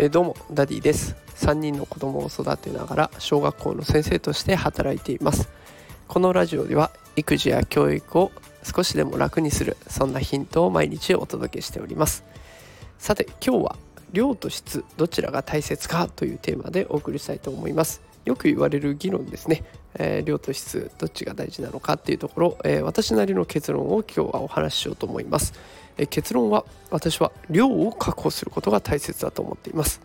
えー、どうもダディです。3人の子供を育てながら小学校の先生として働いています。このラジオでは育児や教育を少しでも楽にするそんなヒントを毎日お届けしております。さて今日は量と質どちらが大切かというテーマでお送りしたいと思います。よく言われる議論ですね、えー、量と質どっちが大事なのかっていうところ、えー、私なりの結論を今日はお話ししようと思います。え結論は私は量を確保することが大切だと思っています、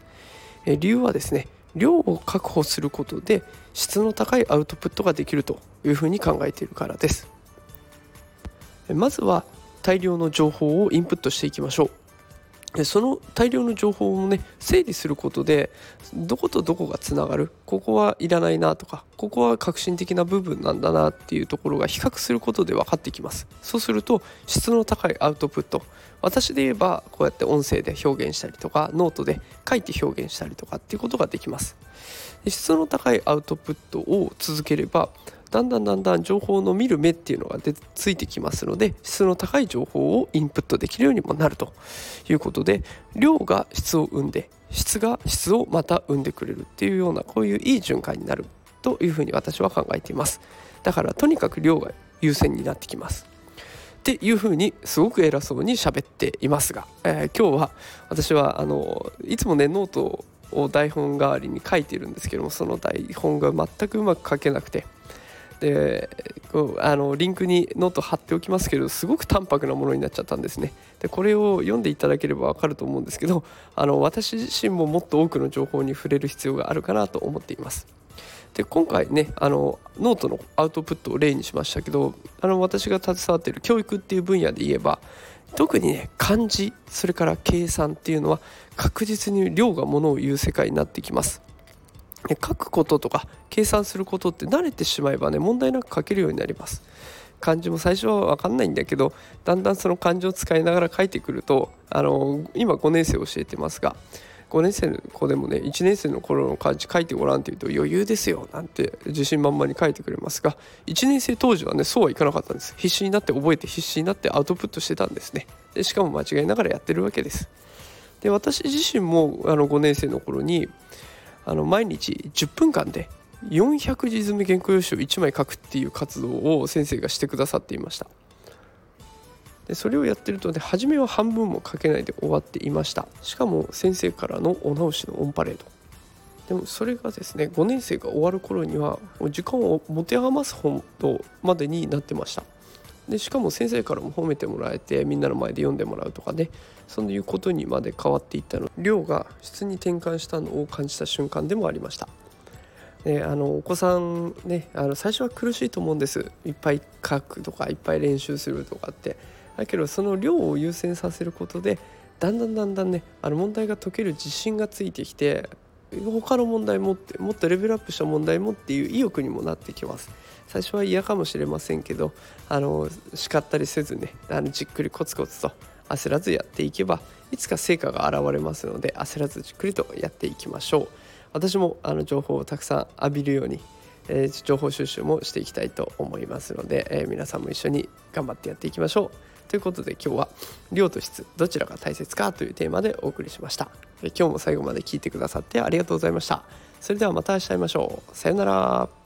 え理由はですね量を確保することで質の高いアウトプットができるというふうに考えているからです。まずは大量の情報をインプットしていきましょう。でその大量の情報をね整理することでどことどこがつながる？ここはいらないなとかここは革新的な部分なんだなっていうところが比較することで分かってきます。そうすると質の高いアウトプット。私で言えばこうやって音声で表現したりとかノートで書いて表現したりとかっていうことができます。質の高いアウトプットを続ければだんだんだんだん情報の見る目っていうのがでついてきますので質の高い情報をインプットできるようにもなるということで量が質を生んで質が質をまた生んでくれるっていうようなこういういい循環になるというふうに私は考えています。だからとにかく量が優先になってきます。っていうふうにすごく偉そうに喋っていますが、えー、今日は私はあのいつもねノートを台本代わりに書いているんですけどもその台本が全くうまく書けなくてでこうあのリンクにノート貼っておきますけどすごく淡白なものになっちゃったんですね。でこれを読んでいただければわかると思うんですけどあの私自身ももっと多くの情報に触れる必要があるかなと思っています。で今回ねあのノートのアウトプットを例にしましたけどあの私が携わっている教育っていう分野で言えば特にね漢字それから計算っていうのは確実に量がものを言う世界になってきます。書くこととか計算することって慣れてしまえばね問題なく書けるようになります。漢字も最初は分かんないんだけどだんだんその漢字を使いながら書いてくるとあの今5年生教えてますが5年生の子でもね1年生の頃の漢字書いてごらんって言うと余裕ですよなんて自信満々に書いてくれますが1年生当時はねそうはいかなかったんです。必死になって覚えて必死になってアウトプットしてたんですね。でしかも間違いながらやってるわけです。で私自身もあの5年生の頃にあの毎日10分間で400字詰め原稿用紙を1枚書くっていう活動を先生がしてくださっていました。でそれをやってるとね初めは半分も書けないで終わっていました。しかも先生からのお直しのオンパレード。でもそれがですね5年生が終わる頃には時間を持て余すほどまでになってました。でしかも先生からも褒めてもらえてみんなの前で読んでもらうとかね。そういうことにまで変わっていったの。量が質に転換したのを感じた瞬間でもありました。あのお子さんねあの最初は苦しいと思うんです。いっぱい書くとかいっぱい練習するとかって。だけどその量を優先させることでだんだんだんだんねあの問題が解ける自信がついてきて他の問題もってもっとレベルアップした問題もっていう意欲にもなってきます。最初は嫌かもしれませんけどあの叱ったりせずねあのじっくりコツコツと焦らずやっていけばいつか成果が現れますので焦らずじっくりとやっていきましょう。私もあの情報をたくさん浴びるように、えー、情報収集もしていきたいと思いますので、えー、皆さんも一緒に頑張ってやっていきましょう。ということで今日は量と質どちらが大切かというテーマでお送りしました。え今日も最後まで聞いてくださってありがとうございました。それではまた明日会いましょう。さようなら。